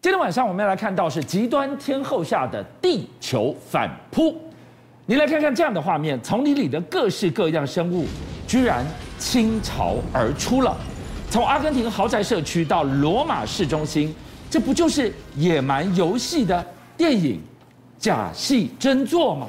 今天晚上我们要来看到是极端天后下的地球反扑。你来看看这样的画面，丛林里的各式各样生物居然倾巢而出了。从阿根廷豪宅社区到罗马市中心，这不就是野蛮游戏的电影假戏真做吗？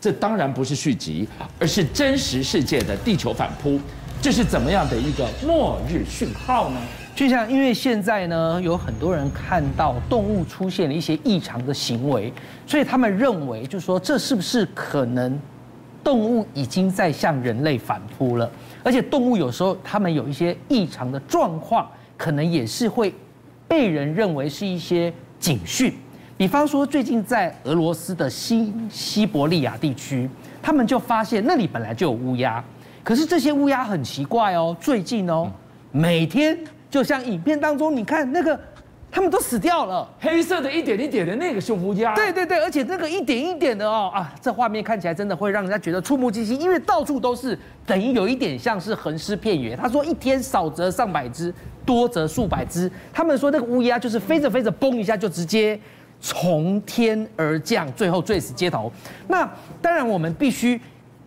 这当然不是续集，而是真实世界的地球反扑。这是怎么样的一个末日讯号呢？就像因为现在呢，有很多人看到动物出现了一些异常的行为，所以他们认为，就是说，这是不是可能动物已经在向人类反扑了？而且动物有时候他们有一些异常的状况，可能也是会被人认为是一些警讯。比方说，最近在俄罗斯的西西伯利亚地区，他们就发现那里本来就有乌鸦，可是这些乌鸦很奇怪哦，最近哦，每天。就像影片当中，你看那个，他们都死掉了，黑色的一点一点的那个是乌鸦。对对对，而且那个一点一点的哦啊，这画面看起来真的会让人家觉得触目惊心，因为到处都是，等于有一点像是横尸遍野。他说一天少则上百只，多则数百只。他们说那个乌鸦就是飞着飞着，嘣一下就直接从天而降，最后坠死街头。那当然，我们必须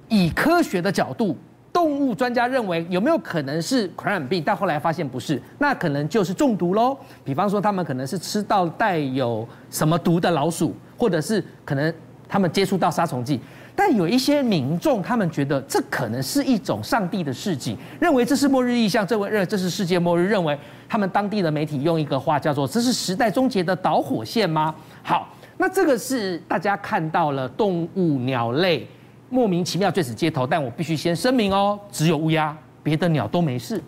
以科学的角度。动物专家认为有没有可能是传染病？但后来发现不是，那可能就是中毒喽。比方说，他们可能是吃到带有什么毒的老鼠，或者是可能他们接触到杀虫剂。但有一些民众，他们觉得这可能是一种上帝的事迹，认为这是末日异象，认为这是世界末日，认为他们当地的媒体用一个话叫做“这是时代终结的导火线吗？”好，那这个是大家看到了动物鸟类。莫名其妙坠死街头，但我必须先声明哦，只有乌鸦，别的鸟都没事。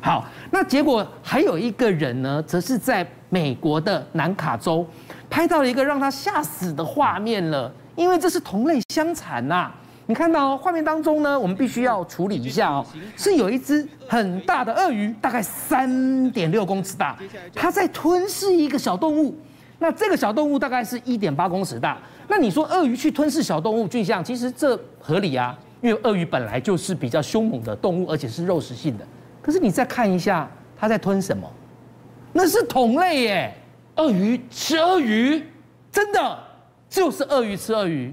好，那结果还有一个人呢，则是在美国的南卡州拍到了一个让他吓死的画面了，因为这是同类相残呐。你看到画面当中呢，我们必须要处理一下哦，是有一只很大的鳄鱼，大概三点六公尺大，它在吞噬一个小动物。那这个小动物大概是一点八公尺大。那你说鳄鱼去吞噬小动物，巨象，其实这合理啊，因为鳄鱼本来就是比较凶猛的动物，而且是肉食性的。可是你再看一下，它在吞什么？那是同类耶，鳄鱼吃鳄鱼，真的就是鳄鱼吃鳄鱼。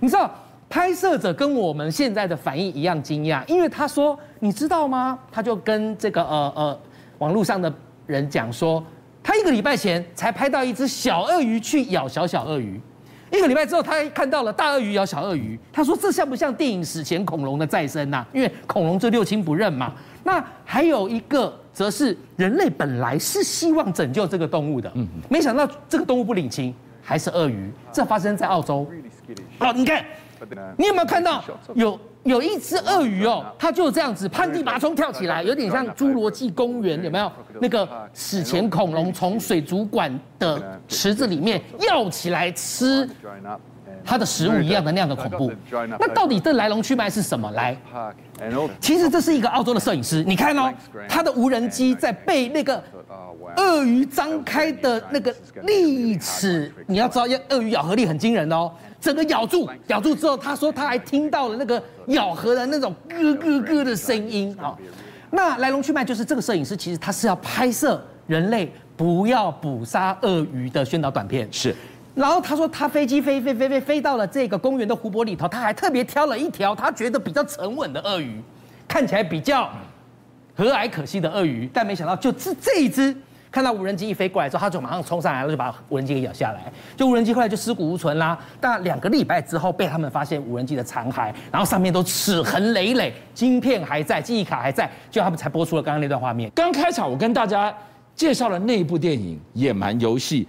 你知道拍摄者跟我们现在的反应一样惊讶，因为他说，你知道吗？他就跟这个呃呃网络上的人讲说，他一个礼拜前才拍到一只小鳄鱼去咬小小鳄鱼。一个礼拜之后，他看到了大鳄鱼咬小鳄鱼。他说：“这像不像电影史前恐龙的再生呐？因为恐龙就六亲不认嘛。那还有一个，则是人类本来是希望拯救这个动物的，没想到这个动物不领情，还是鳄鱼。这发生在澳洲。好，你看，你有没有看到有？”有一只鳄鱼哦，它就这样子攀地拔葱跳起来，有点像侏罗纪公园有没有？那个史前恐龙从水族馆的池子里面要起来吃它的食物一样的那样的恐怖。那到底这来龙去脉是什么？来，其实这是一个澳洲的摄影师，你看哦，他的无人机在被那个鳄鱼张开的那个利齿，你要知道，鳄鱼咬合力很惊人哦。整个咬住，咬住之后，他说他还听到了那个咬合的那种咯咯咯的声音。啊，那来龙去脉就是这个摄影师其实他是要拍摄人类不要捕杀鳄鱼的宣导短片。是，然后他说他飞机飞飞飞飞飞到了这个公园的湖泊里头，他还特别挑了一条他觉得比较沉稳的鳄鱼，看起来比较和蔼可亲的鳄鱼，但没想到就是这一只。看到无人机一飞过来之后，他就马上冲上来了，就把无人机给咬下来。就无人机后来就尸骨无存啦。但两个礼拜之后，被他们发现无人机的残骸，然后上面都齿痕累累，晶片还在，记忆卡还在，就他们才播出了刚刚那段画面。刚开场我跟大家介绍了那一部电影《野蛮游戏》，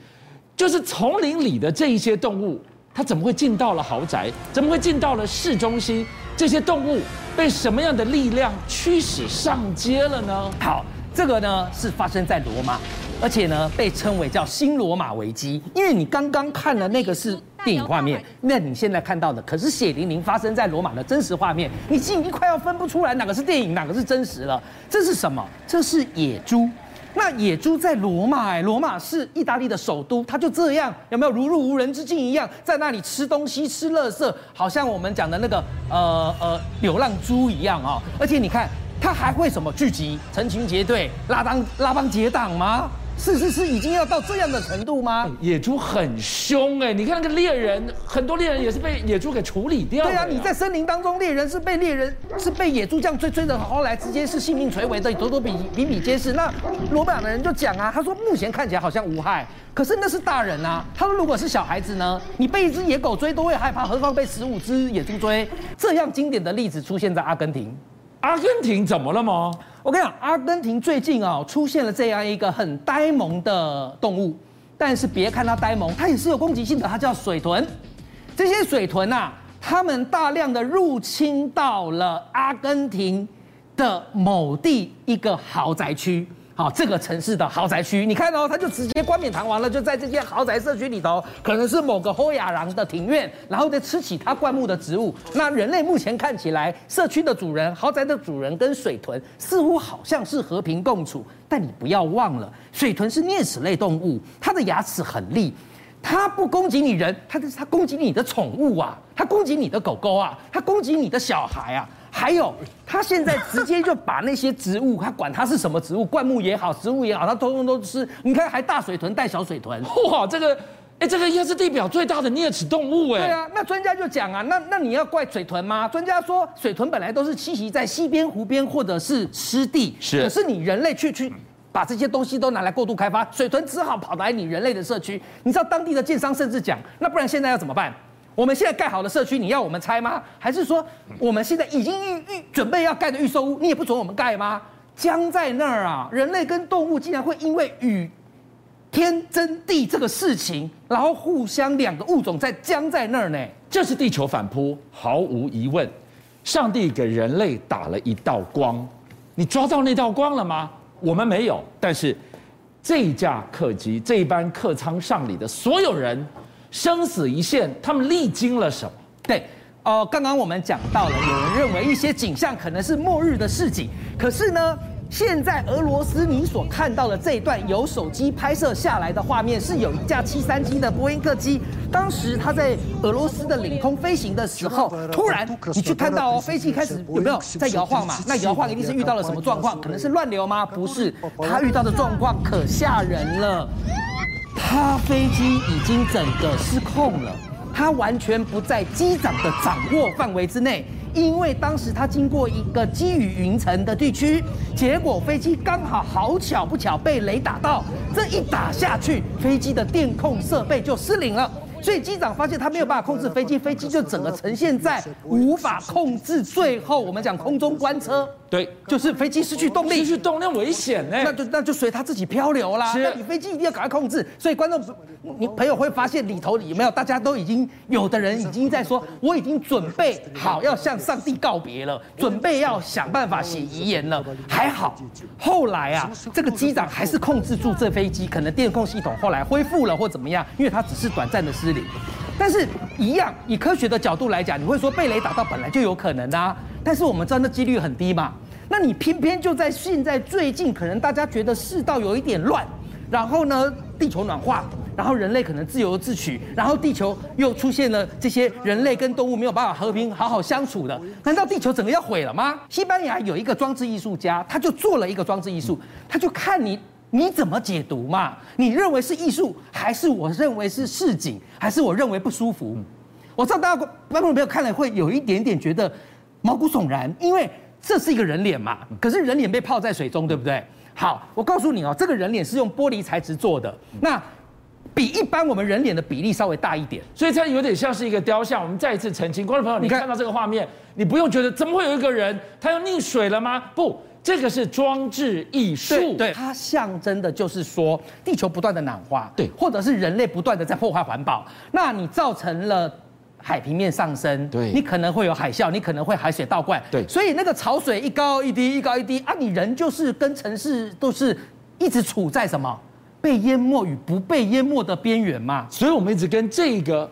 就是丛林里的这一些动物，它怎么会进到了豪宅？怎么会进到了市中心？这些动物被什么样的力量驱使上街了呢？好。这个呢是发生在罗马，而且呢被称为叫新罗马危机，因为你刚刚看了那个是电影画面，那你现在看到的可是血淋淋发生在罗马的真实画面，你已经快要分不出来哪个是电影，哪个是真实了。这是什么？这是野猪。那野猪在罗马，哎，罗马是意大利的首都，它就这样有没有如入无人之境一样，在那里吃东西、吃垃圾，好像我们讲的那个呃呃流浪猪一样啊、而且你看。他还会什么聚集、成群结队、拉帮拉帮结党吗？是是是，已经要到这样的程度吗？野猪很凶哎，你看那个猎人，很多猎人也是被野猪给处理掉。对啊，你在森林当中，猎人是被猎人是被野猪这样追追的，后来直接是性命垂危的，多多比比比皆是。那罗马的人就讲啊，他说目前看起来好像无害，可是那是大人啊。他说如果是小孩子呢，你被一只野狗追都会害怕，何况被十五只野猪追？这样经典的例子出现在阿根廷。阿根廷怎么了吗？我跟你讲，阿根廷最近啊出现了这样一个很呆萌的动物，但是别看它呆萌，它也是有攻击性的，它叫水豚。这些水豚呐、啊，它们大量的入侵到了阿根廷的某地一个豪宅区。好，这个城市的豪宅区，你看哦，他就直接冠冕堂皇了，就在这些豪宅社区里头，可能是某个侯亚郎的庭院，然后再吃起他灌木的植物。那人类目前看起来，社区的主人、豪宅的主人跟水豚似乎好像是和平共处，但你不要忘了，水豚是啮齿类动物，它的牙齿很利，它不攻击你人，它它攻击你的宠物啊，它攻击你的狗狗啊，它攻击你的小孩啊。还有，他现在直接就把那些植物，他管它是什么植物，灌木也好，植物也好，他通通都吃。你看，还大水豚带小水豚，哇，这个，哎，这个应该是地表最大的啮齿动物，哎。对啊，那专家就讲啊，那那你要怪水豚吗？专家说，水豚本来都是栖息在溪边、湖边或者是湿地，是。可是你人类去去把这些东西都拿来过度开发，水豚只好跑来你人类的社区。你知道当地的建商甚至讲，那不然现在要怎么办？我们现在盖好的社区，你要我们拆吗？还是说我们现在已经预预准备要盖的预售屋，你也不准我们盖吗？僵在那儿啊！人类跟动物竟然会因为与天争地这个事情，然后互相两个物种在僵在那儿呢？这是地球反扑，毫无疑问。上帝给人类打了一道光，你抓到那道光了吗？我们没有，但是这架客机，这一班客舱上里的所有人。生死一线，他们历经了什么？对，呃，刚刚我们讲到了，有人认为一些景象可能是末日的示警，可是呢，现在俄罗斯你所看到的这一段由手机拍摄下来的画面，是有一架七三七的波音客机，当时它在俄罗斯的领空飞行的时候，突然你去看到哦，飞机开始有没有在摇晃嘛？那摇晃一定是遇到了什么状况？可能是乱流吗？不是，它遇到的状况可吓人了。他飞机已经整个失控了，他完全不在机长的掌握范围之内，因为当时他经过一个积雨云层的地区，结果飞机刚好好巧不巧被雷打到，这一打下去，飞机的电控设备就失灵了。所以机长发现他没有办法控制飞机，飞机就整个呈现在无法控制。最后我们讲空中关车，对，就是飞机失去动力，失去动力危险呢，那就那就随他自己漂流啦。是，那你飞机一定要赶快控制。所以观众，你朋友会发现里头有没有？大家都已经有的人已经在说，我已经准备好要向上帝告别了，准备要想办法写遗言了。还好，后来啊，这个机长还是控制住这飞机，可能电控系统后来恢复了或怎么样，因为它只是短暂的失。但是，一样以科学的角度来讲，你会说被雷打到本来就有可能啊。但是我们知道那几率很低嘛。那你偏偏就在现在最近，可能大家觉得世道有一点乱，然后呢，地球暖化，然后人类可能自由自取，然后地球又出现了这些人类跟动物没有办法和平好好相处的，难道地球整个要毁了吗？西班牙有一个装置艺术家，他就做了一个装置艺术，他就看你。你怎么解读嘛？你认为是艺术，还是我认为是市井，还是我认为不舒服？我知道大家观众朋友看了会有一点点觉得毛骨悚然，因为这是一个人脸嘛。可是人脸被泡在水中，对不对？好，我告诉你哦，这个人脸是用玻璃材质做的，那比一般我们人脸的比例稍微大一点，所以它有点像是一个雕像。我们再一次澄清，观众朋友，你看到这个画面，你不用觉得怎么会有一个人他要溺水了吗？不。这个是装置艺术，它象征的就是说地球不断的暖化，对，或者是人类不断的在破坏环保，那你造成了海平面上升，对，你可能会有海啸，你可能会海水倒灌，对，所以那个潮水一高一低，一高一低啊，你人就是跟城市都是一直处在什么？被淹没与不被淹没的边缘嘛，所以我们一直跟这个。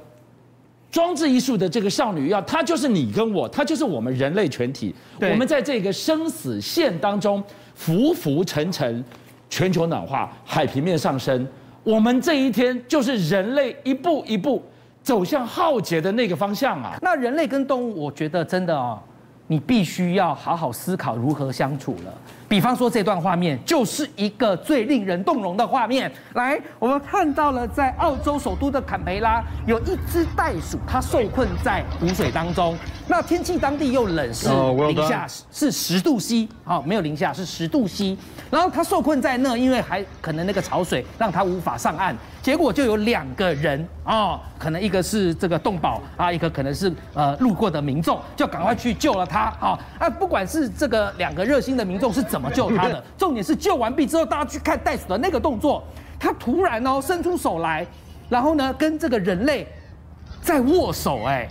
装置艺术的这个少女要，她就是你跟我，她就是我们人类全体。我们在这个生死线当中浮浮沉沉，全球暖化，海平面上升，我们这一天就是人类一步一步走向浩劫的那个方向啊。那人类跟动物，我觉得真的哦，你必须要好好思考如何相处了。比方说这段画面就是一个最令人动容的画面。来，我们看到了在澳洲首都的坎培拉，有一只袋鼠，它受困在湖水当中。那天气当地又冷，是零下是十度 C，好，没有零下是十度 C。然后它受困在那，因为还可能那个潮水让它无法上岸。结果就有两个人啊，可能一个是这个动保啊，一个可能是呃路过的民众，就赶快去救了他啊。啊，不管是这个两个热心的民众是怎怎么救他的，重点是救完毕之后，大家去看袋鼠的那个动作，他突然哦伸出手来，然后呢跟这个人类在握手，哎，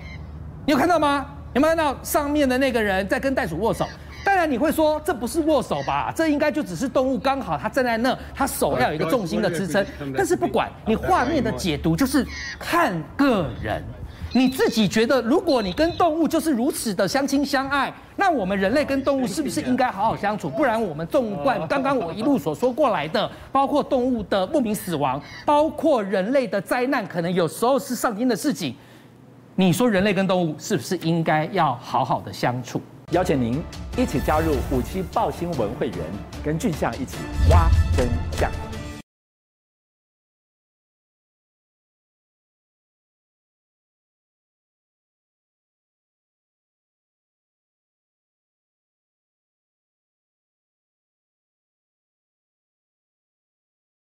你有看到吗？有没有看到上面的那个人在跟袋鼠握手？当然你会说，这不是握手吧？这应该就只是动物刚好它站在那，它手要有一个重心的支撑。但是不管你画面的解读，就是看个人。你自己觉得，如果你跟动物就是如此的相亲相爱，那我们人类跟动物是不是应该好好相处？不然我们纵观刚刚我一路所说过来的，包括动物的莫名死亡，包括人类的灾难，可能有时候是上天的事情。你说人类跟动物是不是应该要好好的相处？邀请您一起加入五七报新闻会员，跟俊相一起挖真相。